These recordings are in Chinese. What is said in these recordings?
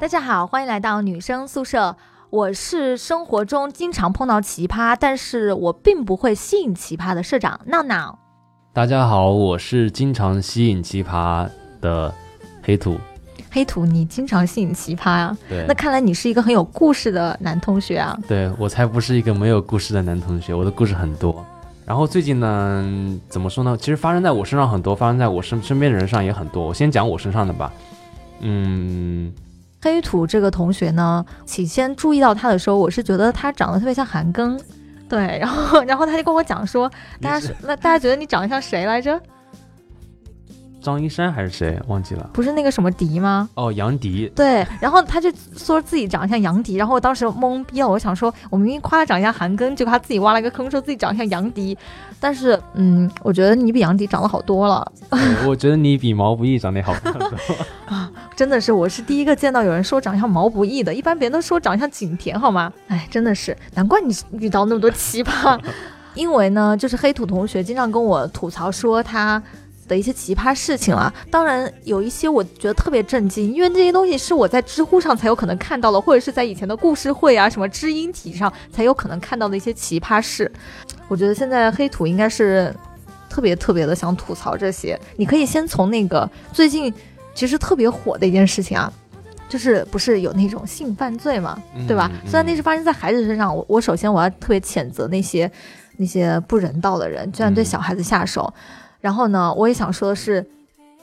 大家好，欢迎来到女生宿舍。我是生活中经常碰到奇葩，但是我并不会吸引奇葩的社长闹闹。大家好，我是经常吸引奇葩的黑土。黑土，你经常吸引奇葩啊？对，那看来你是一个很有故事的男同学啊。对我才不是一个没有故事的男同学，我的故事很多。然后最近呢，怎么说呢？其实发生在我身上很多，发生在我身身边的人上也很多。我先讲我身上的吧。嗯，黑土这个同学呢，起先注意到他的时候，我是觉得他长得特别像韩庚，对，然后 然后他就跟我讲说，大家说那大家觉得你长得像谁来着？张一山还是谁忘记了？不是那个什么迪吗？哦，杨迪。对，然后他就说自己长得像杨迪，然后我当时懵逼了。我想说，我明明夸他长得像韩庚，结果他自己挖了个坑，说自己长得像杨迪。但是，嗯，我觉得你比杨迪长得好多了。我觉得你比毛不易长得好看多 啊！真的是，我是第一个见到有人说长得像毛不易的，一般别人都说长得像景甜，好吗？哎，真的是，难怪你遇到那么多奇葩。因为呢，就是黑土同学经常跟我吐槽说他。的一些奇葩事情了，当然有一些我觉得特别震惊，因为这些东西是我在知乎上才有可能看到的，或者是在以前的故事会啊、什么知音体上才有可能看到的一些奇葩事。我觉得现在黑土应该是特别特别的想吐槽这些。你可以先从那个最近其实特别火的一件事情啊，就是不是有那种性犯罪嘛，对吧？虽然那是发生在孩子身上，我我首先我要特别谴责那些那些不人道的人，居然对小孩子下手。然后呢，我也想说的是，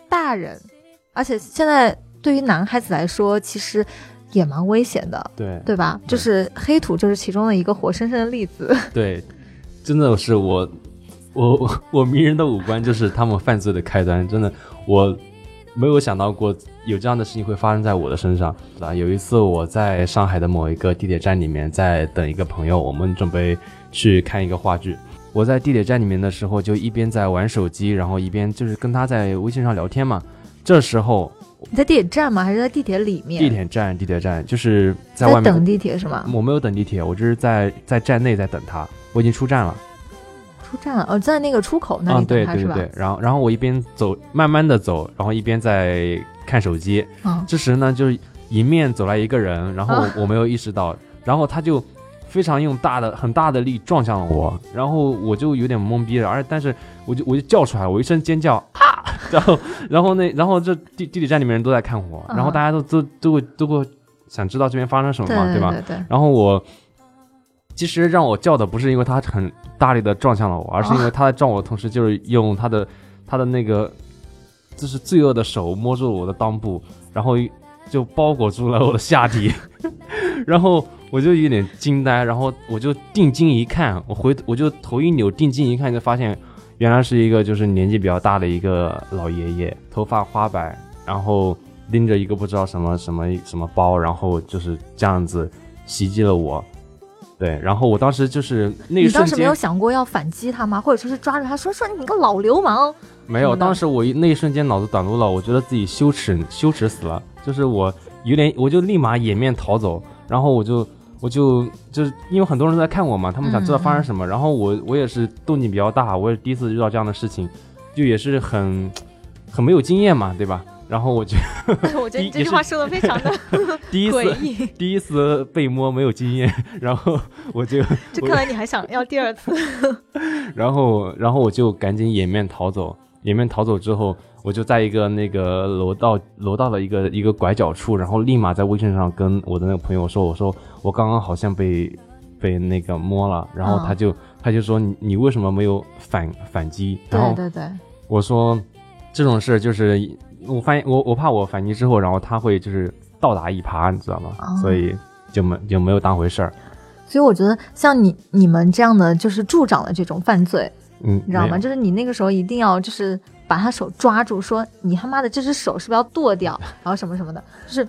大人，而且现在对于男孩子来说，其实也蛮危险的，对对吧？就是黑土就是其中的一个活生生的例子。对，真的是我，我我迷人的五官就是他们犯罪的开端。真的，我没有想到过有这样的事情会发生在我的身上。啊，有一次我在上海的某一个地铁站里面，在等一个朋友，我们准备去看一个话剧。我在地铁站里面的时候，就一边在玩手机，然后一边就是跟他在微信上聊天嘛。这时候你在地铁站吗？还是在地铁里面？地铁站，地铁站，就是在外面等地铁是吗？我没有等地铁，我就是在在站内在等他。我已经出站了，出站了，哦，在那个出口那里等他是吧？然后，然后我一边走，慢慢的走，然后一边在看手机。这时呢，就迎面走来一个人，然后我没有意识到，然后他就。非常用大的很大的力撞向了我，然后我就有点懵逼了，而但是我就我就叫出来，我一声尖叫 啊，然后然后那然后这地地铁站里面人都在看我，然后大家都都都会都会想知道这边发生什么嘛，对吧？然后我其实让我叫的不是因为他很大力的撞向了我，而是因为他在撞我的同时，就是用他的他的那个就是罪恶的手摸住了我的裆部，然后就包裹住了我的下体，然后。我就有点惊呆，然后我就定睛一看，我回我就头一扭，定睛一看，就发现原来是一个就是年纪比较大的一个老爷爷，头发花白，然后拎着一个不知道什么什么什么包，然后就是这样子袭击了我。对，然后我当时就是那一瞬间，你当时没有想过要反击他吗？或者说是抓着他说说你个老流氓？没有，当时我那一瞬间脑子短路了，我觉得自己羞耻羞耻死了，就是我有点，我就立马掩面逃走，然后我就。我就就是因为很多人都在看我嘛，他们想知道发生什么，然后我我也是动静比较大，我也第一次遇到这样的事情，就也是很很没有经验嘛，对吧？然后我就 我觉得你这句话说的非常的 第一次第一次被摸没有经验，然后我就 这看来你还想要第二次，然后然后我就赶紧掩面逃走，掩面逃走之后。我就在一个那个楼道楼道的一个一个拐角处，然后立马在微信上跟我的那个朋友说：“我说我刚刚好像被被那个摸了。”然后他就他就说：“你你为什么没有反反击？”对对对，我说这种事就是我发现我我怕我反击之后，然后他会就是倒打一耙，你知道吗？所以就没就没有当回事儿。所以我觉得像你你们这样的就是助长了这种犯罪，嗯，你知道吗？就是你那个时候一定要就是。把他手抓住，说你他妈的这只手是不是要剁掉？然后什么什么的，就是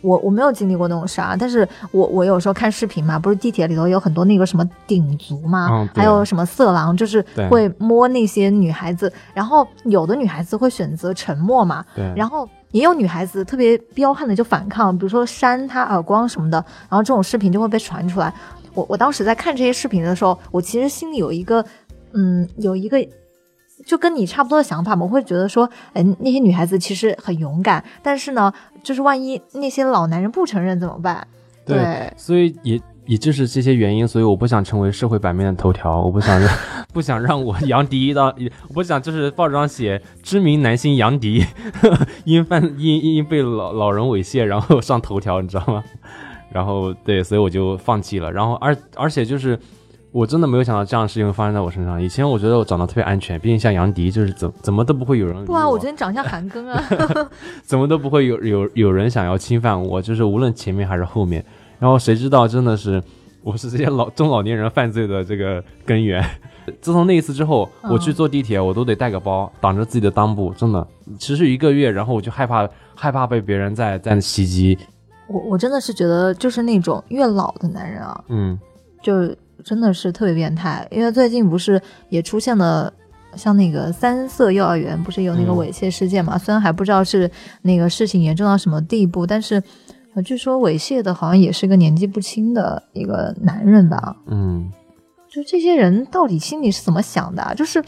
我我没有经历过那种事啊。但是我我有时候看视频嘛，不是地铁里头有很多那个什么顶族嘛，还有什么色狼，就是会摸那些女孩子。然后有的女孩子会选择沉默嘛，然后也有女孩子特别彪悍的就反抗，比如说扇他耳光什么的。然后这种视频就会被传出来。我我当时在看这些视频的时候，我其实心里有一个嗯有一个。就跟你差不多的想法嘛，我会觉得说，哎，那些女孩子其实很勇敢，但是呢，就是万一那些老男人不承认怎么办？对，所以也也就是这些原因，所以我不想成为社会版面的头条，我不想让 不想让我杨迪到，我不想就是报纸上写知名男星杨迪 因犯因因被老老人猥亵，然后上头条，你知道吗？然后对，所以我就放弃了。然后而而且就是我真的没有想到这样的事情会发生在我身上。以前我觉得我长得特别安全，毕竟像杨迪，就是怎怎么都不会有人。不啊，我觉得你长相韩庚啊，怎么都不会有有有人想要侵犯我，就是无论前面还是后面。然后谁知道真的是我是这些老中老年人犯罪的这个根源。自从那一次之后，我去坐地铁，我都得带个包挡着自己的裆部，真的持续一个月，然后我就害怕害怕被别人在在袭击。我我真的是觉得，就是那种越老的男人啊，嗯，就真的是特别变态。因为最近不是也出现了像那个三色幼儿园，不是有那个猥亵事件嘛？虽然还不知道是那个事情严重到什么地步，但是据说猥亵的好像也是个年纪不轻的一个男人吧？嗯，就这些人到底心里是怎么想的？就是。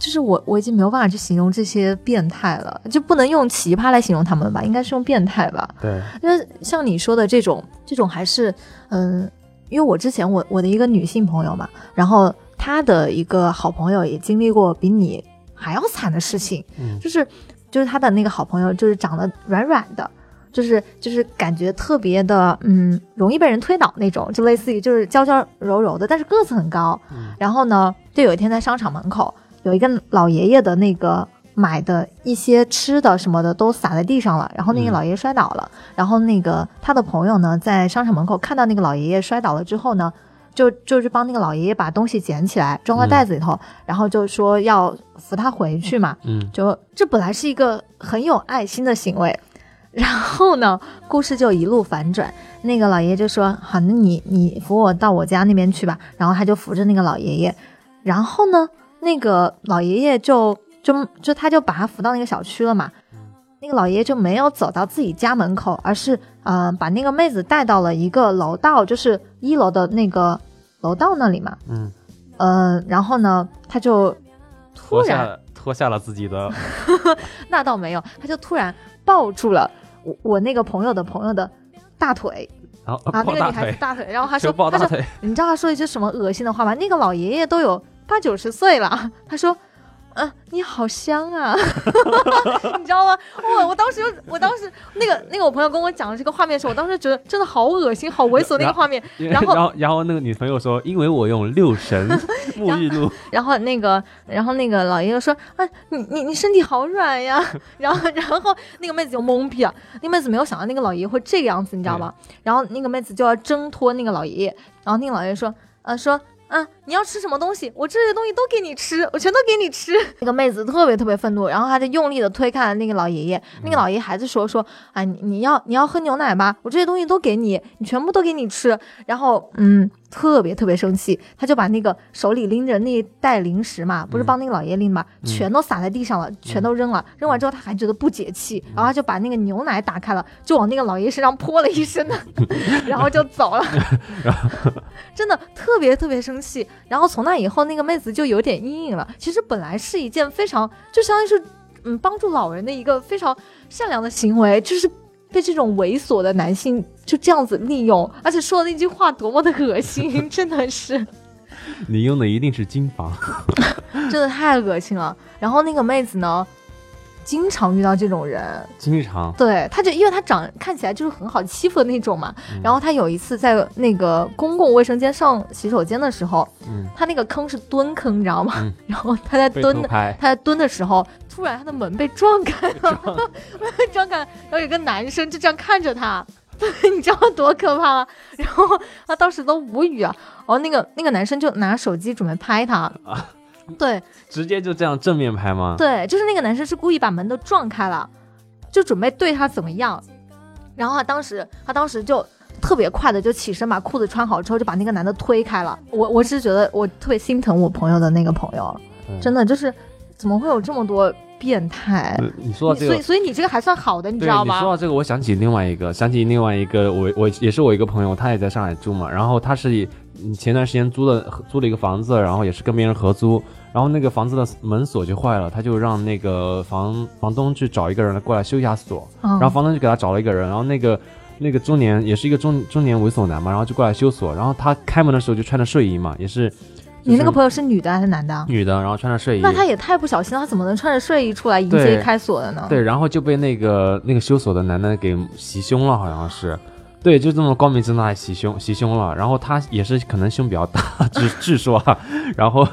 就是我我已经没有办法去形容这些变态了，就不能用奇葩来形容他们吧，应该是用变态吧。对，因为像你说的这种，这种还是，嗯，因为我之前我我的一个女性朋友嘛，然后她的一个好朋友也经历过比你还要惨的事情，就是就是她的那个好朋友就是长得软软的，就是就是感觉特别的，嗯，容易被人推倒那种，就类似于就是娇娇柔柔的，但是个子很高。然后呢，就有一天在商场门口。有一个老爷爷的那个买的一些吃的什么的都洒在地上了，然后那个老爷爷摔倒了，然后那个他的朋友呢在商场门口看到那个老爷爷摔倒了之后呢，就就是帮那个老爷爷把东西捡起来装到袋子里头，然后就说要扶他回去嘛，嗯，就这本来是一个很有爱心的行为，然后呢故事就一路反转，那个老爷爷就说好，那你你扶我到我家那边去吧，然后他就扶着那个老爷爷，然后呢。那个老爷爷就就就他就把他扶到那个小区了嘛，那个老爷爷就没有走到自己家门口，而是嗯把那个妹子带到了一个楼道，就是一楼的那个楼道那里嘛，嗯嗯，然后呢他就突然脱下了自己的，那倒没有，他就突然抱住了我我那个朋友的朋友的大腿，啊那个女孩子大腿，然后他 说他说你知道他说一句什么恶心的话吗？那个老爷爷都有。八九十岁了，他说：“嗯，你好香啊，你知道吗？我我当时，我当时那个那个我朋友跟我讲这个画面的时候，我当时觉得真的好恶心，好猥琐那个画面。然后，然后，然后那个女朋友说：因为我用六神沐浴露。然后那个，然后那个老爷爷说：啊，你你你身体好软呀。然后，然后那个妹子就懵逼了，那妹子没有想到那个老爷爷会这个样子，你知道吗？然后那个妹子就要挣脱那个老爷爷，然后那个老爷爷说：呃，说。”嗯，你要吃什么东西？我这些东西都给你吃，我全都给你吃。那个妹子特别特别愤怒，然后她就用力的推开了那个老爷爷。那个老爷爷还在说说，哎，你你要你要喝牛奶吗？我这些东西都给你，你全部都给你吃。然后，嗯。特别特别生气，他就把那个手里拎着那一袋零食嘛，不是帮那个老爷拎嘛，全都撒在地上了，全都扔了。扔完之后他还觉得不解气，然后他就把那个牛奶打开了，就往那个老爷身上泼了一身的，然后就走了。真的特别特别生气。然后从那以后，那个妹子就有点阴影了。其实本来是一件非常，就相当于是嗯帮助老人的一个非常善良的行为，就是。被这种猥琐的男性就这样子利用，而且说的那句话多么的恶心，真的是。你用的一定是金房，真的太恶心了。然后那个妹子呢？经常遇到这种人，经常对，他就因为他长看起来就是很好欺负的那种嘛。然后他有一次在那个公共卫生间上洗手间的时候，他那个坑是蹲坑，你知道吗？然后他在蹲的，他在蹲的时候，突然他的门被撞开了，撞开，然后有个男生就这样看着他，你知道多可怕吗？然后他当时都无语啊。然后那个那个男生就拿手机准备拍他。对，直接就这样正面拍吗？对，就是那个男生是故意把门都撞开了，就准备对他怎么样。然后他当时，他当时就特别快的就起身把裤子穿好之后，就把那个男的推开了。我我是觉得我特别心疼我朋友的那个朋友，真的就是怎么会有这么多变态？你说到这个，所以所以你这个还算好的，你知道吗？你说到这个，我想起另外一个，想起另外一个，我我也是我一个朋友，他也在上海住嘛，然后他是前段时间租的租了一个房子，然后也是跟别人合租。然然后那个房子的门锁就坏了，他就让那个房房东去找一个人来过来修一下锁，嗯然后房东就给他找了一个人，然后那个那个中年也是一个中中年猥琐男嘛，然后就过来修锁，然后他开门的时候就穿着睡衣嘛，也是、你那个朋友是女的还是男的啊？女的，然后穿着睡衣，那他也太不小心了，他怎么能穿着睡衣出来迎接对开锁的呢？对，然后就被那个那个修锁的男的给袭胸了，好像是。对，就这么光明正大袭胸袭胸了，然后他也是可能胸比较大，据据说啊，然后，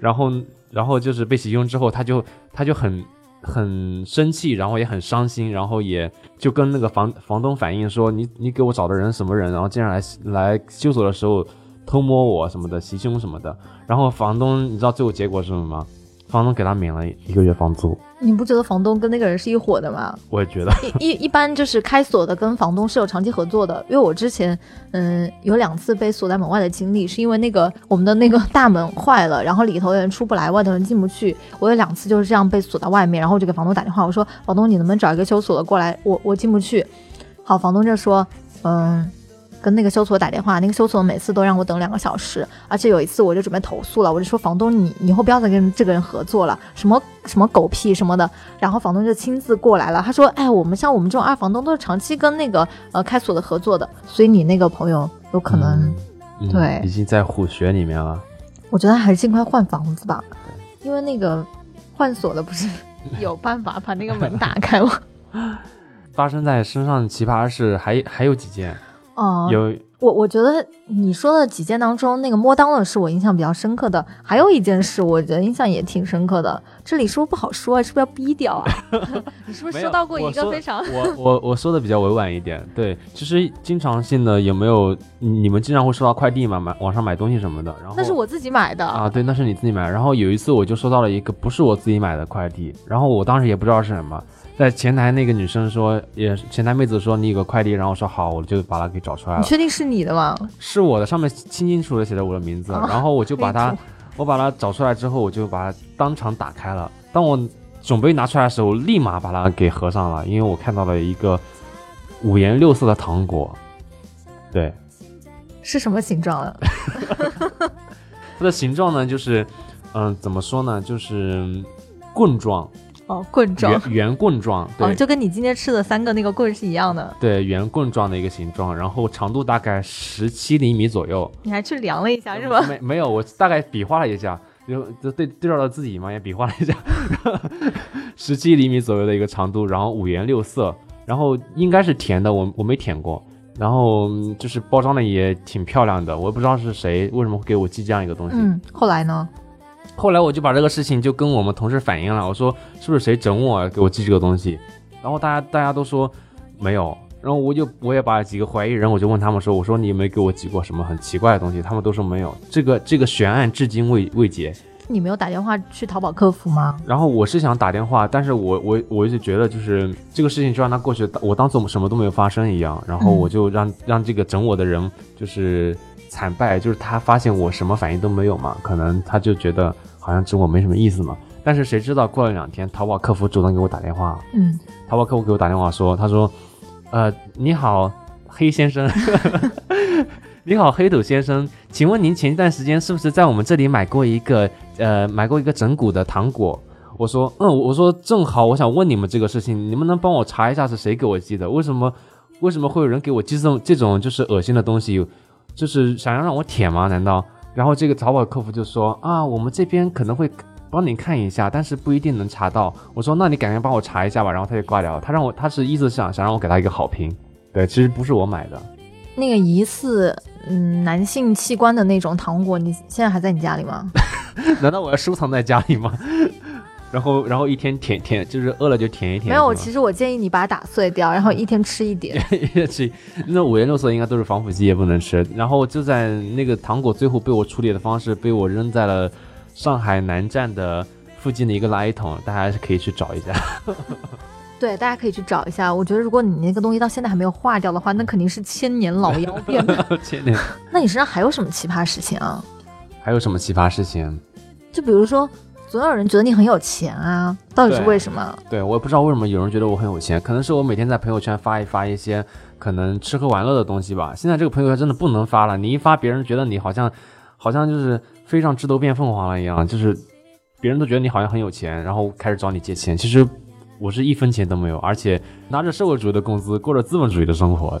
然后，然后就是被袭胸之后，他就他就很很生气，然后也很伤心，然后也就跟那个房房东反映说，你你给我找的人什么人，然后竟然来来修锁的时候偷摸我什么的，袭胸什么的，然后房东你知道最后结果是什么吗？房东给他免了一个月房租，你不觉得房东跟那个人是一伙的吗？我也觉得。一一一般就是开锁的跟房东是有长期合作的，因为我之前嗯有两次被锁在门外的经历，是因为那个我们的那个大门坏了，然后里头的人出不来，外头人进不去。我有两次就是这样被锁在外面，然后我就给房东打电话，我说房东你能不能找一个修锁的过来，我我进不去。好，房东就说嗯。跟那个修锁打电话，那个修锁每次都让我等两个小时，而且有一次我就准备投诉了，我就说房东你你以后不要再跟这个人合作了，什么什么狗屁什么的，然后房东就亲自过来了，他说：“哎，我们像我们这种二房东都是长期跟那个呃开锁的合作的，所以你那个朋友有可能，嗯对已经在虎穴里面了。我觉得还是尽快换房子吧，因为那个换锁的不是有办法把那个门打开吗？发生在身上的奇葩事还还有几件，哦、有我我觉得你说的几件当中，那个摸裆的是我印象比较深刻的，还有一件事我觉得印象也挺深刻的，这里是不是不好说啊？是不是要逼掉啊？你是不是收到过一个非常我我我说的比较委婉一点，对，其实经常性的有没有你们经常会收到快递嘛，买网上买东西什么的，然后那是我自己买的啊，对，那是你自己买。然后有一次我就收到了一个不是我自己买的快递，然后我当时也不知道是什么，在前台那个女生说，也前台妹子说你有个快递，然后我说好，我就把它给找出来了，你确定是你的吗？是我的，上面清清楚楚的写着我的名字，哦然后我就把它我把它找出来之后，我就把它当场打开了。当我准备拿出来的时候，立马把它给合上了，因为我看到了一个五颜六色的糖果。对，是什么形状的？它的形状呢，就是，嗯、怎么说呢，就是棍状，哦，棍状圆。圆棍状，对、哦，就跟你今天吃的三个那个棍是一样的。对，圆棍状的一个形状，然后长度大概十七厘米左右。你还去量了一下是吧？没没有，我大概比划了一下，就就对对照着自己嘛，也比划了一下，十七厘米左右的一个长度，然后五颜六色，然后应该是甜的，我我没舔过，然后嗯就是包装的也挺漂亮的，我也不知道是谁为什么会给我寄这样一个东西。嗯，后来呢？后来我就把这个事情就跟我们同事反映了，我说是不是谁整我给我寄这个东西，然后大家大家都说没有。然后我就我也把几个怀疑人，我就问他们说：“我说你有没有给我寄过什么很奇怪的东西？”他们都说没有。这个这个悬案至今未未解。你没有打电话去淘宝客服吗？然后我是想打电话，但是我我我一直觉得就是这个事情就让它过去，我当做什么都没有发生一样。然后嗯我就让、让这个整我的人就是惨败，就是他发现我什么反应都没有嘛，可能他就觉得好像整我没什么意思嘛。但是谁知道过了两天，淘宝客服主动给我打电话，嗯，淘宝客服给我打电话说，他说，呃，你好，黑先生，你好，黑土先生，请问您前一段时间是不是在我们这里买过一个呃买过一个整蛊的糖果？我说，嗯，我说正好我想问你们这个事情，你们能帮我查一下是谁给我寄的？为什么为什么会有人给我寄这种这种就是恶心的东西？就是想要让我舔吗？难道？然后这个淘宝客服就说啊，我们这边可能会帮你看一下，但是不一定能查到。我说那你赶紧帮我查一下吧。然后他就挂掉了。他让我，他是意思想想让我给他一个好评。对，其实不是我买的，那个疑似嗯男性器官的那种糖果，你现在还在你家里吗？难道我要收藏在家里吗？然后，然后一天舔舔，就是饿了就舔一舔。没有，其实我建议你把它打碎掉，然后一天吃一点。吃 那五颜六色应该都是防腐剂，也不能吃。然后就在那个糖果最后被我处理的方式，被我扔在了上海南站的附近的一个垃圾桶，大家还是可以去找一下。对，大家可以去找一下。我觉得如果你那个东西到现在还没有化掉的话，那肯定是千年老妖变的。千年！那你身上还有什么奇葩事情啊？还有什么奇葩事情？就比如说，总有人觉得你很有钱啊，到底是为什么？对我也不知道为什么有人觉得我很有钱，可能是我每天在朋友圈发一发一些可能吃喝玩乐的东西吧。现在这个朋友圈真的不能发了，你一发，别人觉得你好像好像就是飞上枝头变凤凰了一样，就是别人都觉得你好像很有钱，然后开始找你借钱。其实我是一分钱都没有，而且拿着社会主义的工资，过着资本主义的生活。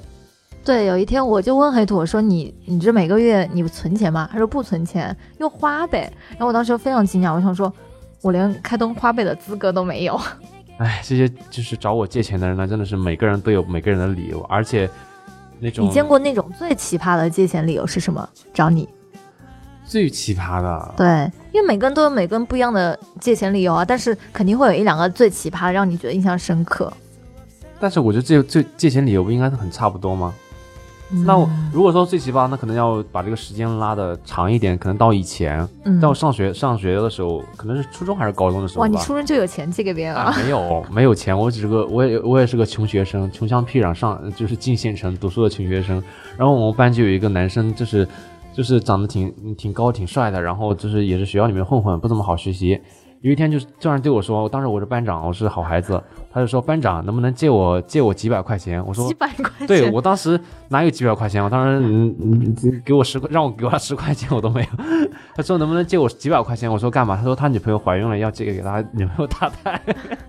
对，有一天我就问黑土，我说你你这每个月你存钱吗？他说不存钱，用花呗。然后我当时非常惊讶，我想说，我连开通花呗的资格都没有。哎，这些就是找我借钱的人呢，真的是每个人都有每个人的理由，而且那种你见过那种最奇葩的借钱理由是什么？找你？最奇葩的，对，因为每个人都有每个人不一样的借钱理由啊，但是肯定会有一两个最奇葩的，让你觉得印象深刻。但是我觉得这这借钱理由不应该是很差不多吗？那我如果说最奇葩，那可能要把这个时间拉的长一点，可能到以前，嗯在我上学上学的时候，可能是初中还是高中的时候哇，你。初中就有钱借给别人啊了？，没有 没有钱，我只是个我也我也是个穷学生，穷乡僻壤上就是进县城读书的穷学生。然后我们班就有一个男生，就是就是长得挺挺高挺帅的，然后就是也是学校里面混混，不怎么好学习。有一天就是突然对我说，当时我是班长，我是好孩子，他就说班长能不能借我借我几百块钱？我说几百块钱？对我当时哪有几百块钱？我当时嗯嗯给我十块，让我给他十块钱我都没有。他说能不能借我几百块钱？我说干嘛？他说他女朋友怀孕了，要借给他女朋友打胎。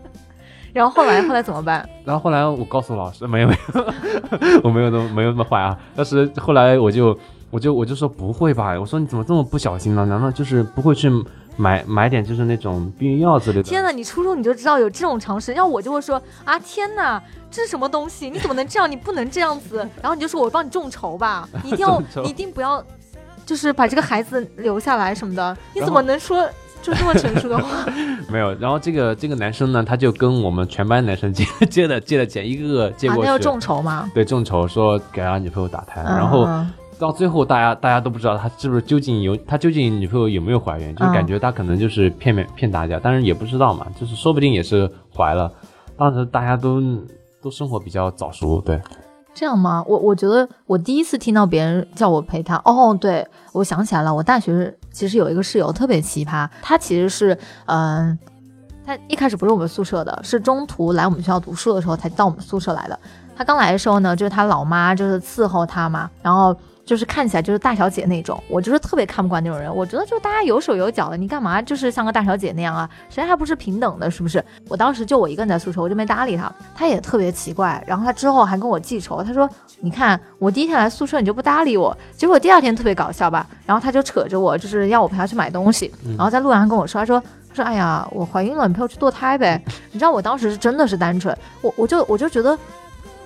然后后来后来怎么办？然后后来我告诉老师，没有没有，我没有那么没有那么坏啊。但是后来我就我就我就说不会吧？我说你怎么这么不小心呢？难道就是不会去买买点就是那种避孕药之类的？天呐，你初中你就知道有这种常识，要我就会说啊，天呐，这是什么东西？你怎么能这样？你不能这样子。然后你就说我帮你众筹吧，你一定要你一定不要，就是把这个孩子留下来什么的。你怎么能说就这么成熟的话？没有。然后这个这个男生呢，他就跟我们全班男生借借的借的钱，一个个借啊，过去。那要众筹吗？对众筹说给他女朋友打胎，然后嗯到最后大家大家都不知道他是不是究竟有他究竟女朋友有没有怀孕，就是嗯感觉他可能就是骗骗骗大家，但是也不知道嘛，就是说不定也是怀了。当时大家都都生活比较早熟，对，这样吗？我我觉得我第一次听到别人叫我陪他，哦，对我想起来了，我大学其实有一个室友特别奇葩，他其实是嗯、他一开始不是我们宿舍的，是中途来我们学校读书的时候才到我们宿舍来的。他刚来的时候呢，就是他老妈就是伺候他嘛，然后就是看起来就是大小姐那种，我就是特别看不惯那种人。我觉得就大家有手有脚的，你干嘛就是像个大小姐那样啊？谁还不是平等的，是不是？我当时就我一个人在宿舍，我就没搭理他。他也特别奇怪，然后他之后还跟我记仇，他说：“你看我第一天来宿舍你就不搭理我，结果第二天特别搞笑吧？”然后他就扯着我，就是要我陪他去买东西，然后在路上还跟我说：“他说。”他说：“哎呀，我怀孕了，你陪我去堕胎呗。”你知道我当时是真的是单纯，我我就我就觉得，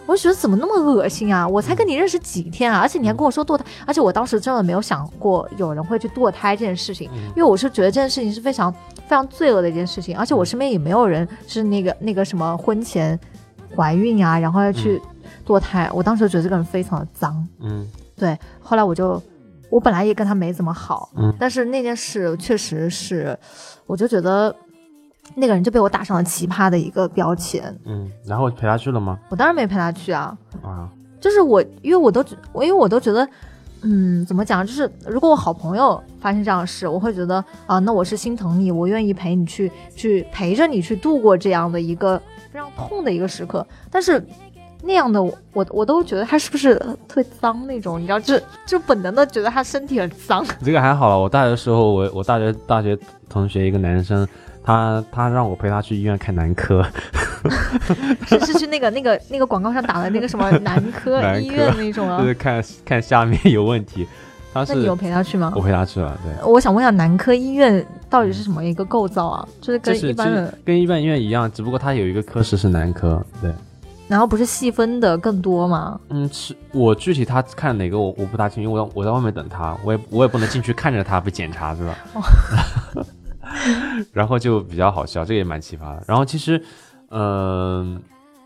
我就觉得怎么那么恶心啊！我才跟你认识几天啊，而且你还跟我说堕胎，而且我当时真的没有想过有人会去堕胎这件事情，因为我是觉得这件事情是非常非常罪恶的一件事情，而且我身边也没有人是那个那个什么婚前怀孕啊，然后要去堕胎，我当时觉得这个人非常的脏。嗯。对，后来我就，我本来也跟他没怎么好，嗯。但是那件事确实是，我就觉得那个人就被我打上了奇葩的一个标签。嗯，然后陪他去了吗？我当然没陪他去啊，啊，就是我，因为我都觉，我因为我都觉得，嗯，怎么讲，就是如果我好朋友发生这样的事，我会觉得啊，那我是心疼你，我愿意陪你去，去陪着你去度过这样的一个非常痛的一个时刻。但是那样的我，我我都觉得他是不是特别脏那种，你知道，就 就本能的觉得他身体很脏。这个还好了。我大学的时候，我我大学大学同学一个男生，他他让我陪他去医院看男科，是是去那个那个那个广告上打的那个什么男科 医院那种啊就？是看看下面有问题。他是那你有陪他去吗我？陪他去了，对。我想问一下，男科医院到底是什么一个构造啊？就是跟一般的就是，跟一般医院一样，只不过他有一个科室是男科，对。然后不是细分的更多吗？嗯，是我具体他看哪个我我不大清楚，因为我我在外面等他，我也我也不能进去看着他被检查，是吧？然后就比较好笑，这个也蛮奇葩的。然后其实，嗯、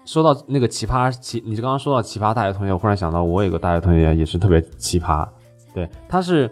说到那个奇葩奇，你刚刚说到奇葩大学同学，我忽然想到我有个大学同学也是特别奇葩，对，他是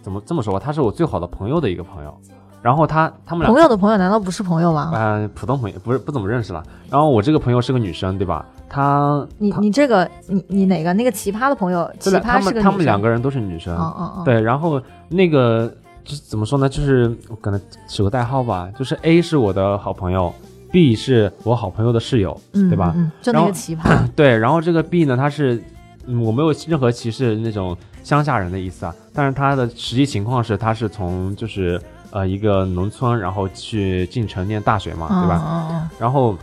怎么这么说吧？他是我最好的朋友的一个朋友，然后他他们俩朋友的朋友难道不是朋友吗？呃普通朋友不是不怎么认识了。然后我这个朋友是个女生，对吧？她你你这个你你哪个那个奇葩的朋友？奇葩是个女生他们两个人都是女生，嗯嗯嗯，对，然后那个就是怎么说呢？就是我可能取个代号吧，就是 A 是我的好朋友，B 是我好朋友的室友，嗯，对吧？就那个奇葩，对，然后这个 B 呢，他是嗯，我没有任何歧视那种乡下人的意思啊，但是他的实际情况是，他是从就是呃一个农村，然后去进城念大学嘛，对吧？然后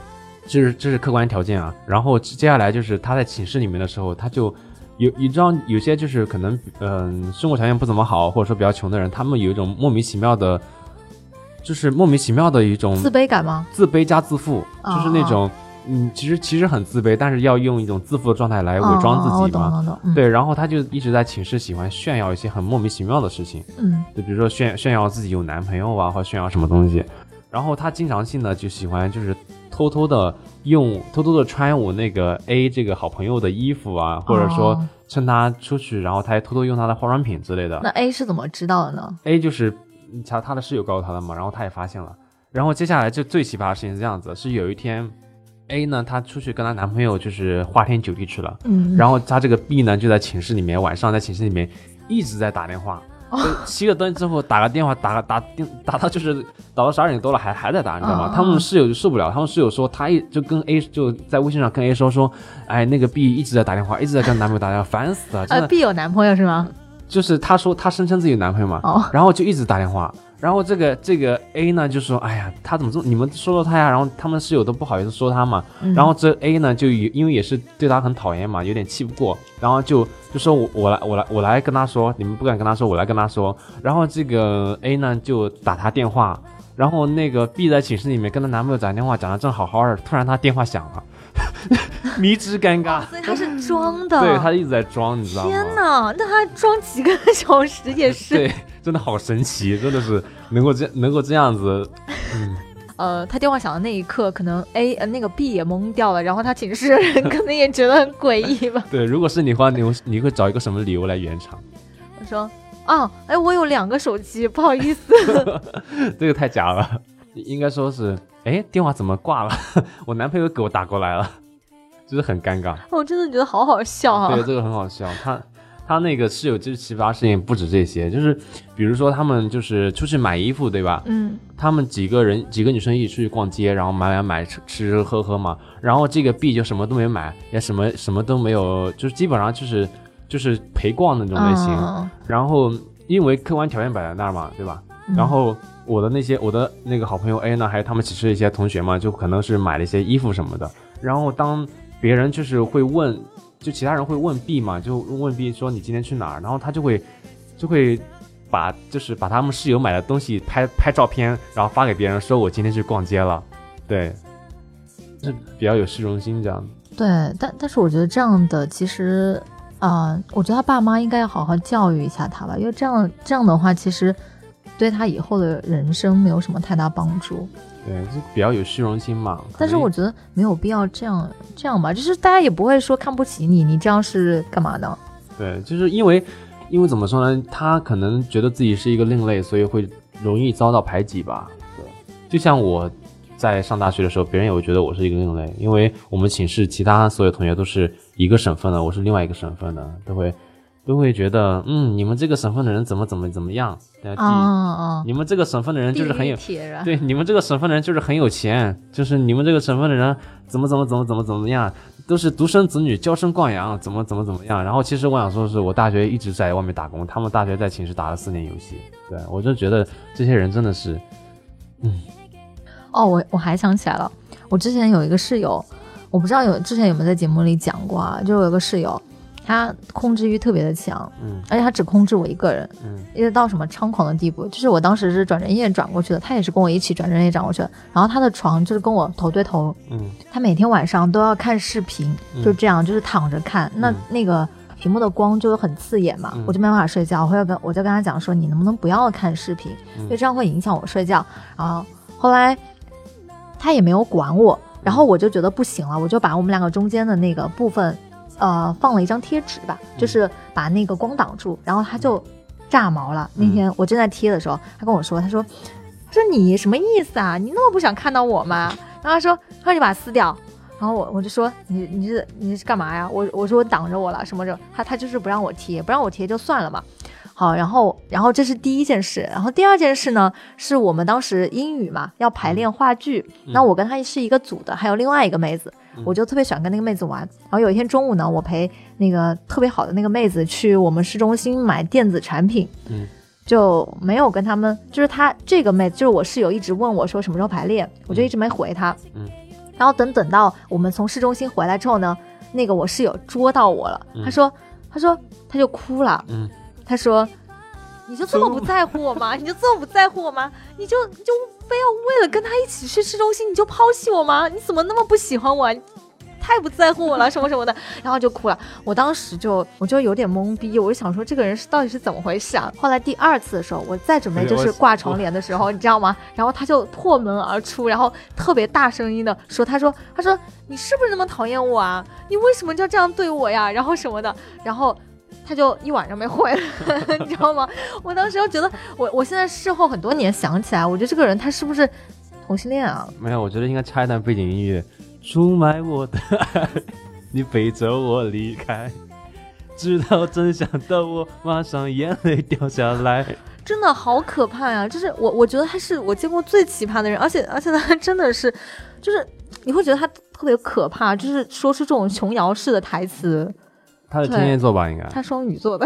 这是这是客观条件啊。然后接下来就是他在寝室里面的时候，他就有你知道有些就是可能嗯、生活条件不怎么好，或者说比较穷的人，他们有一种莫名其妙的，就是莫名其妙的一种嗯，自卑感吗？自卑加自负，哦就是那种嗯其实其实很自卑，但是要用一种自负的状态来伪装自己嘛。懂懂懂，嗯，对，然后他就一直在寝室喜欢炫耀一些很莫名其妙的事情。嗯就比如说炫炫耀自己有男朋友啊，或者炫耀什么东西。然后他经常性的就喜欢就是偷偷的用偷偷的穿我那个 A 这个好朋友的衣服啊，或者说哦趁他出去，然后他还偷偷用他的化妆品之类的。那 A 是怎么知道的呢？A 就是嗯他他的室友告诉他的嘛，然后他也发现了。然后接下来就最奇葩的事情是这样子，是有一天 A 呢她出去跟她男朋友就是花天酒地去了，嗯，然后她这个 B 呢就在寝室里面晚上在寝室里面一直在打电话。就熄了灯之后打个电话，打个打电打到就是打到十二点多了还还在打，你知道吗？他们室友就受不了，他们室友说他一就跟 A 就在微信上跟 A 说说，哎那个 B 一直在打电话，一直在跟男朋友打电话，烦死了，真呃的。，B 有男朋友是吗？就是他说他声称自己有男朋友嘛，哦，然后就一直打电话，然后这个这个 A 呢就说，哎呀，他怎么这么你们说说他呀？然后他们室友都不好意思说他嘛，嗯然后这 A 呢就也因为也是对他很讨厌嘛，有点气不过，然后就就说我我来我来我来跟他说，你们不敢跟他说，我来跟他说。然后这个 A 呢就打他电话，然后那个 B 在寝室里面跟她男朋友讲电话，讲的正好好的，突然他电话响了，迷之尴尬。所以他是装的。对他一直在装，你知道吗？天哪，那他装几个小时也是。对，真的好神奇，真的是能够这能够这样子，嗯，呃，他电话响的那一刻，可能 A 呃那个 B 也懵掉了，然后他寝室的人可能也觉得很诡异吧。对，如果是你的话，你会你会找一个什么理由来圆场？我说啊，哎，我有两个手机，不好意思。这个太假了，应该说是，哎，电话怎么挂了？我男朋友给我打过来了，就是很尴尬。我真的觉得好好笑啊对，。这个很好笑。他他那个室友就是奇葩事情不止这些，就是比如说他们就是出去买衣服，对吧？嗯他们几个人几个女生一起出去逛街，然后买买买吃吃吃喝喝嘛，然后这个 B 就什么都没买，也什么什么都没有，就是基本上就是就是陪逛那种类型。嗯然后因为客观条件摆在那儿嘛，对吧？嗯然后我的那些我的那个好朋友 A 呢，还有他们寝室一些同学嘛，就可能是买了一些衣服什么的。然后当别人就是会问，就其他人会问 B 嘛，就问 B 说你今天去哪儿？然后他就会就会把就是把他们室友买的东西拍拍照片，然后发给别人，说我今天去逛街了。对，就比较有虚荣心这样。对，但但是我觉得这样的其实，啊、我觉得他爸妈应该要好好教育一下他吧，因为这样这样的话，其实对他以后的人生没有什么太大帮助。对，就比较有虚荣心嘛。但是我觉得没有必要这样这样吧，就是大家也不会说看不起你，你这样是干嘛呢？对，就是因为，因为怎么说呢？他可能觉得自己是一个另类，所以会容易遭到排挤吧。对，就像我在上大学的时候，别人也会觉得我是一个另类，因为我们寝室其他所有同学都是一个省份的，我是另外一个省份的，都会都会觉得，嗯，你们这个省份的人怎么怎么怎么样？啊啊，你们这个省份的人就是很有对，你们这个省份的人就是很有钱，就是你们这个省份的人怎么怎么怎么怎么怎么样，都是独生子女，娇生惯养，怎么怎么怎么样。然后其实我想说的是，我大学一直在外面打工，他们大学在寝室打了四年游戏。对我就觉得这些人真的是，嗯哦，我我还想起来了，我之前有一个室友，我不知道有之前有没有在节目里讲过啊，就有一个室友，他控制欲特别的强，嗯。而且他只控制我一个人，嗯。一直到什么猖狂的地步，就是我当时是转人页转过去的，他也是跟我一起转人页转过去的，然后他的床就是跟我头对头，嗯。他每天晚上都要看视频，嗯。就这样，就是躺着看，那嗯。那个屏幕的光就很刺眼嘛，嗯。我就没办法睡觉，我会跟我就跟他讲说，你能不能不要看视频，嗯。因为这样会影响我睡觉。然后后来他也没有管我，然后我就觉得不行了，我就把我们两个中间的那个部分，呃，放了一张贴纸吧，就是把那个光挡住，然后他就炸毛了。那天我正在贴的时候，他跟我说，他说：“这你什么意思啊？你那么不想看到我吗？”然后他说：“他说你把它撕掉。”然后我我就说你你是你是干嘛呀？我我说挡着我了什么的，他他就是不让我贴，不让我贴就算了嘛。好，然后然后这是第一件事，然后第二件事呢，是我们当时英语嘛要排练话剧，那我跟他是一个组的，还有另外一个妹子，我就特别喜欢跟那个妹子玩。然后有一天中午呢，我陪那个特别好的那个妹子去我们市中心买电子产品，嗯，就没有跟他们，就是她这个妹子，就是我室友一直问我说什么时候排练，我就一直没回她。嗯，然后等等到我们从市中心回来之后呢，那个我室友捉到我了，嗯他说，他说他就哭了，嗯，他说，你就这么不在乎我吗？你就这么不在乎我吗？你就你就非要为了跟他一起去市中心，你就抛弃我吗？你怎么那么不喜欢我啊？你太不在乎我了，什么什么的，然后就哭了。我当时就我就有点懵逼，我就想说这个人是到底是怎么回事啊？后来第二次的时候，我再准备就是挂床帘的时候，你知道吗？然后他就破门而出，然后特别大声音的说：“他说他说你是不是那么讨厌我啊？你为什么就这样对我呀？然后什么的，然后。”他就一晚上没回来，你知道吗？我当时就觉得，我我现在事后很多年想起来，我觉得这个人他是不是同性恋啊？没有，我觉得应该插一段背景音乐，出卖我的爱，你背着我离开，知道真相的我马上眼泪掉下来。真的好可怕呀！就是我，我觉得他是我见过最奇葩的人，而且而且他真的是，就是你会觉得他特别可怕，就是说出这种琼瑶式的台词。他是天蝎座吧？应该。他双鱼座的，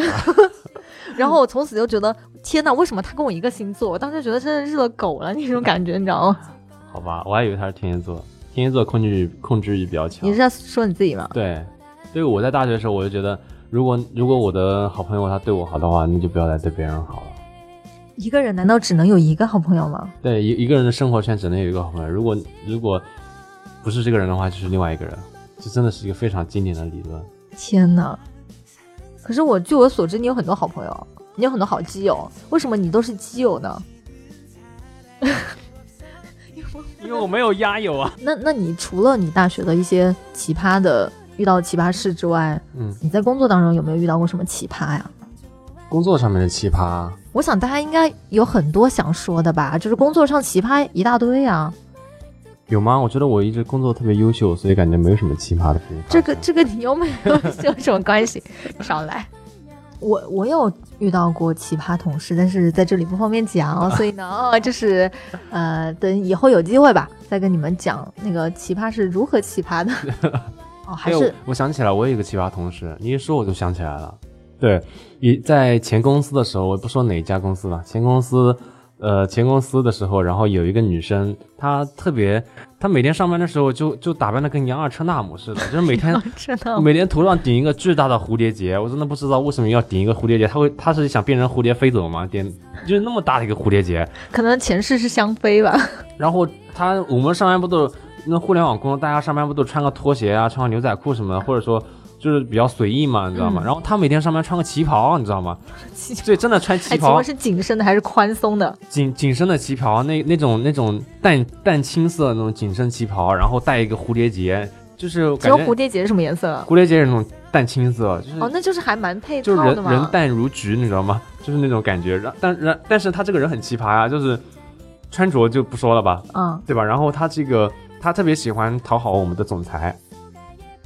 然后我从此就觉得，天哪，为什么他跟我一个星座？我当时觉得真的日了狗了那种感觉，你知道吗？好吧，我还以为他是天蝎座，天蝎座控制欲控制欲比较强你。是在说你自己吗？对，对，我在大学的时候我就觉得，如果如果我的好朋友他对我好的话，那就不要再对别人好了。一个人难道只能有一个好朋友吗？对，一一个人的生活圈只能有一个好朋友，如果如果不是这个人的话，就是另外一个人，这真的是一个非常经典的理论。天哪！可是我据我所知，你有很多好朋友，你有很多好基友，为什么你都是基友呢？因为我没有压友啊。那那你除了你大学的一些奇葩的遇到奇葩事之外，嗯，你在工作当中有没有遇到过什么奇葩呀？工作上面的奇葩，我想大家应该有很多想说的吧，就是工作上奇葩一大堆啊。有吗？我觉得我一直工作特别优秀，所以感觉没有什么奇葩的事情。这个这个你又没有 有什么关系？少来。我我有遇到过奇葩同事，但是在这里不方便讲，所以呢，呃就是呃，等以后有机会吧，再跟你们讲那个奇葩是如何奇葩的。哦，还哎是我我想起来，我有一个奇葩同事，你一说我就想起来了。对，一在前公司的时候，我不说哪一家公司了，前公司，呃，前公司的时候，然后有一个女生，她特别，她每天上班的时候就就打扮的跟杨二车纳姆似的，就是每天 每天头上顶一个巨大的蝴蝶结，我真的不知道为什么要顶一个蝴蝶结，她会，她是想变成蝴蝶飞走吗？点就是那么大的一个蝴蝶结，可能前世是香妃吧。然后她我们上班不都那互联网工作，大家上班不都穿个拖鞋啊，穿个牛仔裤什么的，或者说就是比较随意嘛，你知道吗？嗯然后他每天上班穿个旗袍，你知道吗？对，真的穿旗袍问，是紧身的还是宽松的？紧紧身的旗袍，那那种那种淡淡青色的那种紧身旗袍，然后带一个蝴蝶结，就是感觉蝴蝶结是什么颜色？蝴蝶结是那种淡青色，就是哦，那就是还蛮配就是套的嘛。人人淡如菊，你知道吗？就是那种感觉。然但然但是他这个人很奇葩呀、就是穿着就不说了吧，嗯对吧？然后他这个他特别喜欢讨好我们的总裁，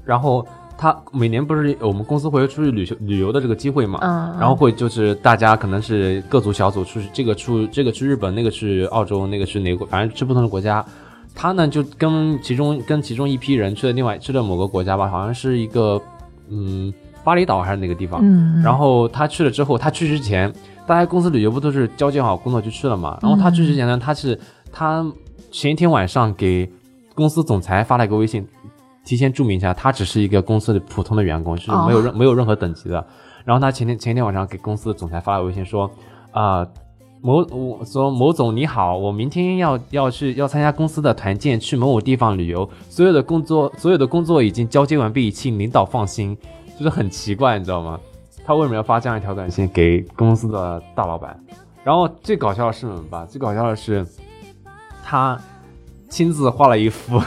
然后他每年不是我们公司会有出去旅游旅游的这个机会嘛，嗯，然后会就是大家可能是各组小组出去，这个出这个去日本，那个去澳洲，那个去哪个国，反正去不同的国家。他呢就跟其中跟其中一批人去了另外去了某个国家吧，好像是一个嗯巴厘岛还是哪个地方。嗯，然后他去了之后，他去之前，大家公司旅游不都是交接好工作就去了嘛？然后他去之前呢，他是他前一天晚上给公司总裁发了一个微信，提前注明一下，他只是一个公司的普通的员工，就是没有任、没有任何等级的。然后他前天前一天晚上给公司的总裁发了微信说，啊、某我说某总你好，我明天要要去要参加公司的团建，去某某地方旅游，所有的工作所有的工作已经交接完毕，请领导放心。就是很奇怪，你知道吗？他为什么要发这样一条短信给公司的大老板？然后最搞笑的是什么吧？最搞笑的是，他亲自画了一幅。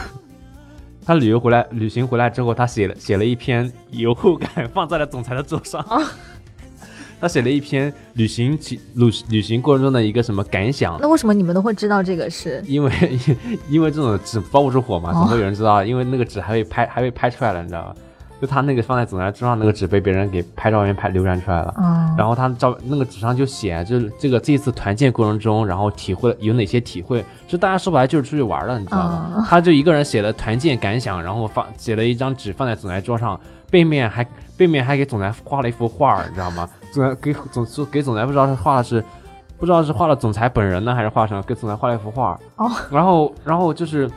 他旅游回来，旅行回来之后，他写了写了一篇游后感，放在了总裁的桌上。他写了一篇旅行其旅旅行过程中的一个什么感想，那为什么你们都会知道这个是？因为 因为这种纸包不住火嘛，哦总会有人知道，因为那个纸还被拍还被拍出来了，你知道吧？就他那个放在总裁桌上那个纸被别人给拍照片拍流传出来了。嗯，然后他照那个纸上就写，就是这个这次团建过程中，然后体会有哪些体会，就大家说白了就是出去玩了，你知道吗？嗯他就一个人写了团建感想，然后放写了一张纸放在总裁桌上，背面还背面还给总裁画了一幅画，你知道吗？总裁给总给总裁不知道是画的是不知道是画了总裁本人呢，还是画成给总裁画了一幅画。哦，然后然后就是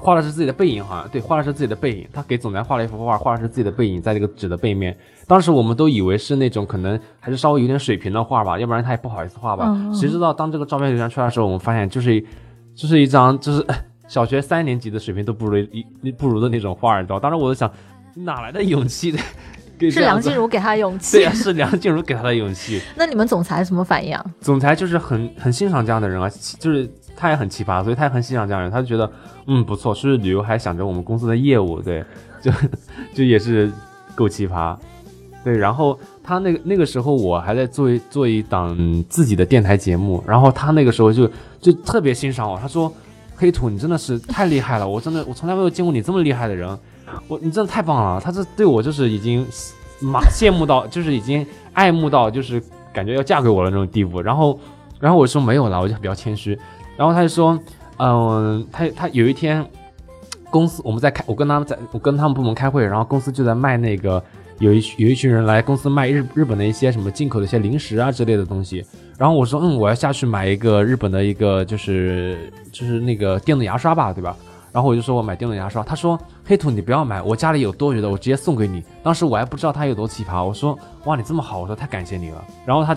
画的是自己的背影，好像对，画的是自己的背影。他给总裁画了一幅画，画的是自己的背影在这个纸的背面。当时我们都以为是那种可能还是稍微有点水平的画吧，要不然他也不好意思画吧。谁知道当这个照片流传出来的时候，我们发现就是就是一张就是小学三年级的水平都不如一不如的那种画，你知道？当时我就想，哪来的勇气给是梁静茹给他的勇对气呀。是梁静茹给他的勇气。那你们总裁什么反应啊？总裁就是很很欣赏这样的人啊，就是他也很奇葩，所以他也很欣赏这样的人，他就觉得嗯不错，出去旅游还想着我们公司的业务，对，就就也是够奇葩，对。然后他那个那个时候我还在做一做一档自己的电台节目，然后他那个时候就就特别欣赏我，他说黑土你真的是太厉害了，我真的我从来没有见过你这么厉害的人，我你真的太棒了，他这对我就是已经马羡慕到，就是已经爱慕到，就是感觉要嫁给我了那种地步。然后，然后我说没有了，我就比较谦虚。然后他就说，嗯，他他有一天公司我们在开，我跟他们在我跟他们部门开会，然后公司就在卖那个有一有一群人来公司卖日日本的一些什么进口的一些零食啊之类的东西。然后我说，嗯，我要下去买一个日本的一个就是就是那个电动牙刷吧，对吧？然后我就说我买电动牙刷，他说黑土你不要买，我家里有多余的，我直接送给你。当时我还不知道他有多奇葩，我说哇你这么好，我说太感谢你了。然后他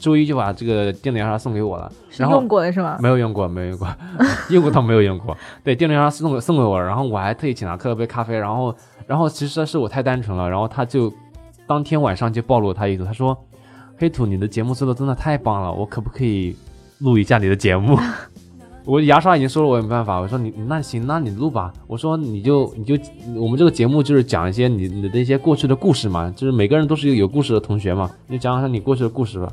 周一就把这个电动牙刷送给我了，然后用过的是吗？没有用过，没有用过，用过倒没有用过。对，电动牙刷送给送给我了，然后我还特意请他喝了杯咖啡，然后然后其实是我太单纯了，然后他就当天晚上就暴露了他意图，他说黑土你的节目做的真的太棒了，我可不可以录一下你的节目？我牙刷已经说了，我也没办法。我说你那行，那你录吧。我说你就你就我们这个节目就是讲一些你你的一些过去的故事嘛，就是每个人都是一个有故事的同学嘛，你就讲讲你过去的故事吧。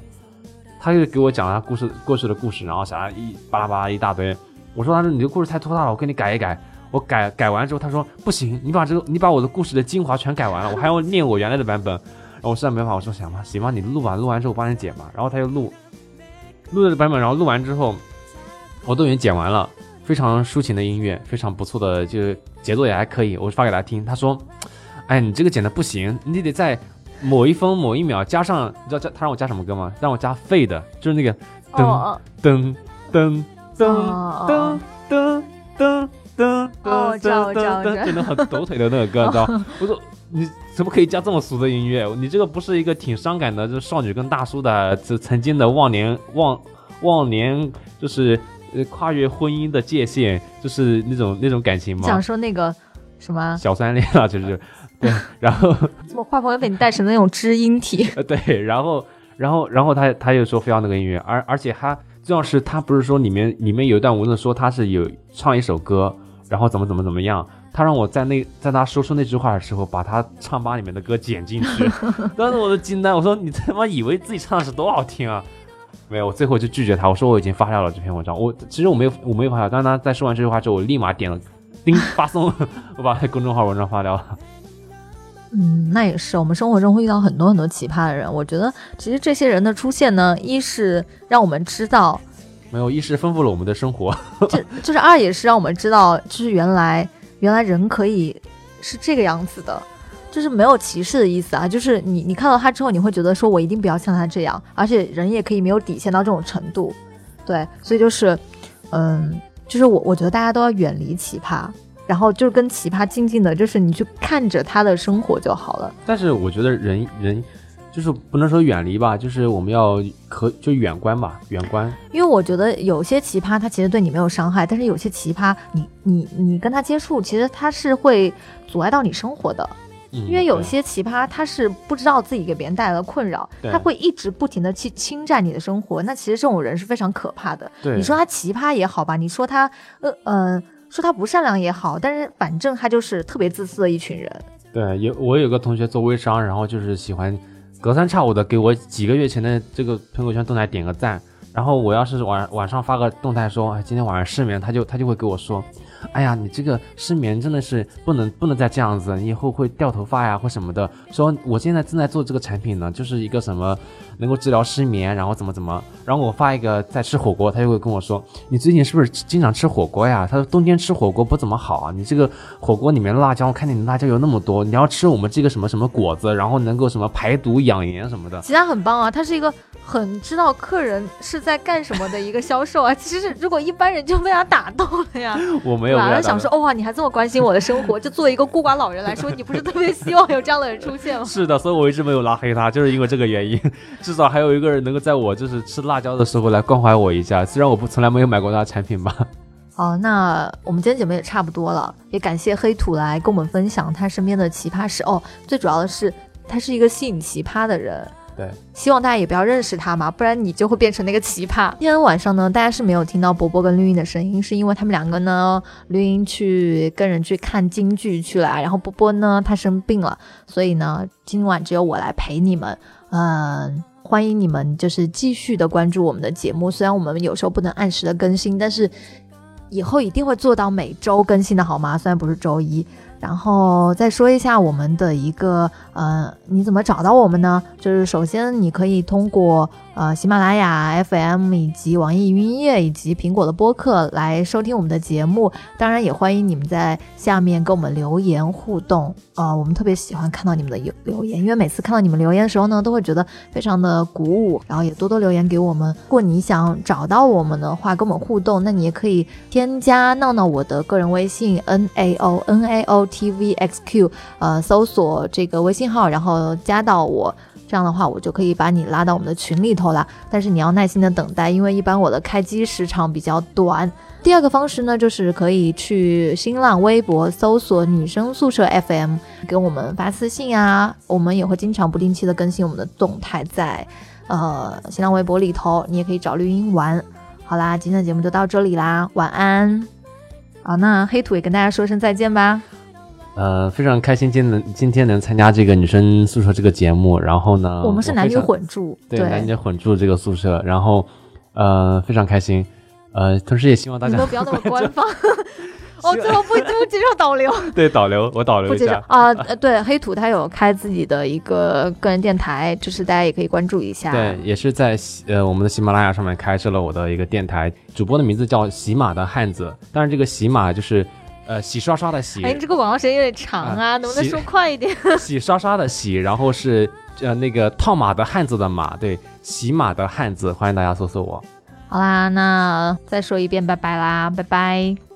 他就给我讲了他故事过去的故事，然后啥一巴拉巴拉一大堆。我说他说你这故事太拖沓了，我给你改一改。我改改完之后，他说不行，你把这个你把我的故事的精华全改完了，我还要念我原来的版本。然后我实在没办法，我说行吧，行吧，你录吧，录完之后我帮你剪吧。然后他就录录的版本，然后录完之后，我都已经剪完了，非常抒情的音乐，非常不错的，就是节奏也还可以。我发给他听，他说，哎，你这个剪的不行，你得在某一分某一秒加上，你知道加他让我加什么歌吗？让我加 fade，就是那个噔噔噔噔噔噔噔噔噔噔哦我知道我知道我知道就那很抖腿的那个歌，你知道？我说你怎么可以加这么俗的音乐？你这个不是一个挺伤感的，就是少女跟大叔的这曾经的忘年忘忘年，就是呃跨越婚姻的界限，就是那种那种感情吗讲？说那个什么，小三恋啊，就是对，然后怎么画风又被你带成那种知音体？呃，对，然后，然后，然后他他又说非要那个音乐，而而且他最要是他不是说里面里面有一段文字说他是有唱一首歌，然后怎么怎么怎么样，他让我在那在他说出那句话的时候，把他唱吧里面的歌剪进去，当时我都惊呆，我说你他妈以为自己唱的是多好听啊？没有，我最后就拒绝他，我说我已经发掉了这篇文章，我其实我没有我没有发掉，但是他在说完这句话之后，我立马点了叮发送，我把公众号文章发掉了。嗯，那也是，我们生活中会遇到很多很多奇葩的人。我觉得其实这些人的出现呢，一是让我们知道，没有，一是丰富了我们的生活。就 就是二也是让我们知道，就是原来原来人可以是这个样子的，就是没有歧视的意思啊。就是你你看到他之后，你会觉得说我一定不要像他这样，而且人也可以没有底线到这种程度。对，所以就是，嗯，就是我我觉得大家都要远离奇葩，然后就是跟奇葩静静的，就是你去看着他的生活就好了。但是我觉得人人就是不能说远离吧，就是我们要可就远观吧，远观。因为我觉得有些奇葩，他其实对你没有伤害，但是有些奇葩，你你你跟他接触，其实他是会阻碍到你生活的。嗯，因为有些奇葩，他是不知道自己给别人带来了困扰，他会一直不停的去侵占你的生活。那其实这种人是非常可怕的。你说他奇葩也好吧，你说他呃呃说他不善良也好，但是反正他就是特别自私的一群人。对有我有个同学做微商，然后就是喜欢隔三差五的给我几个月前的这个朋友圈动态点个赞，然后我要是晚晚上发个动态说，哎，今天晚上失眠，他就他就会给我说，哎呀，你这个失眠真的是不能不能再这样子，你以后会掉头发呀或什么的。说我现在正在做这个产品呢，就是一个什么能够治疗失眠，然后怎么怎么，然后我发一个在吃火锅，他就会跟我说，你最近是不是经常吃火锅呀？他说冬天吃火锅不怎么好啊，你这个火锅里面辣椒，我看见你辣椒油那么多，你要吃我们这个什么什么果子，然后能够什么排毒养颜什么的。其他很棒啊，他是一个很知道客人是在干什么的一个销售啊。其实如果一般人就被他打动了呀。我没有，我想说，哇，你还这么关心我的生活，就作为一个孤寡老人来说，你不是特别希望有这样的人出现吗？是的，所以我一直没有拉黑他，就是因为这个原因。至少还有一个人能够在我就是吃辣椒的时候来关怀我一下，虽然我不从来没有买过他的产品吧。好，那我们今天节目也差不多了，也感谢黑土来跟我们分享他身边的奇葩事哦。最主要的是，他是一个吸引奇葩的人。对，希望大家也不要认识他嘛，不然你就会变成那个奇葩。今天晚上呢，大家是没有听到波波跟绿茵的声音，是因为他们两个呢，绿茵去跟人去看京剧去了，然后波波呢他生病了，所以呢今晚只有我来陪你们。嗯，欢迎你们就是继续的关注我们的节目，虽然我们有时候不能按时的更新，但是。以后一定会做到每周更新的好吗？虽然不是周一。然后再说一下我们的一个呃，你怎么找到我们呢？就是首先你可以通过呃喜马拉雅 FM 以及网易云音乐以及苹果的播客来收听我们的节目。当然也欢迎你们在下面跟我们留言互动呃，我们特别喜欢看到你们的留留言，因为每次看到你们留言的时候呢，都会觉得非常的鼓舞。然后也多多留言给我们。如果你想找到我们的话，跟我们互动，那你也可以添加闹闹我的个人微信 n a o n a o。T V X Q，呃，搜索这个微信号，然后加到我，这样的话我就可以把你拉到我们的群里头啦。但是你要耐心的等待，因为一般我的开机时长比较短。第二个方式呢，就是可以去新浪微博搜索“女生宿舍 FM”，给我们发私信啊，我们也会经常不定期的更新我们的动态在呃新浪微博里头，你也可以找绿茵玩。好啦，今天的节目就到这里啦，晚安。好，那黑土也跟大家说声再见吧。呃，非常开心今能今天能参加这个女生宿舍这个节目，然后呢，我们是男女混住，对男女混住这个宿舍，然后呃非常开心，呃，同时也希望大家都不要那么官方，哦，最后不不接受导流，对导流我导流一下。啊，呃对黑土他有开自己的一个个人电台，就是大家也可以关注一下，对，也是在呃我们的喜马拉雅上面开设了我的一个电台，主播的名字叫喜马的汉子，但是这个喜马就是。呃，洗刷刷的洗，哎，这个广告时间有点长啊，能不能说快一点？洗刷刷的洗，然后是呃那个套马的汉子的马，对，洗马的汉子，欢迎大家搜索我。好啦，那再说一遍，拜拜啦，拜拜。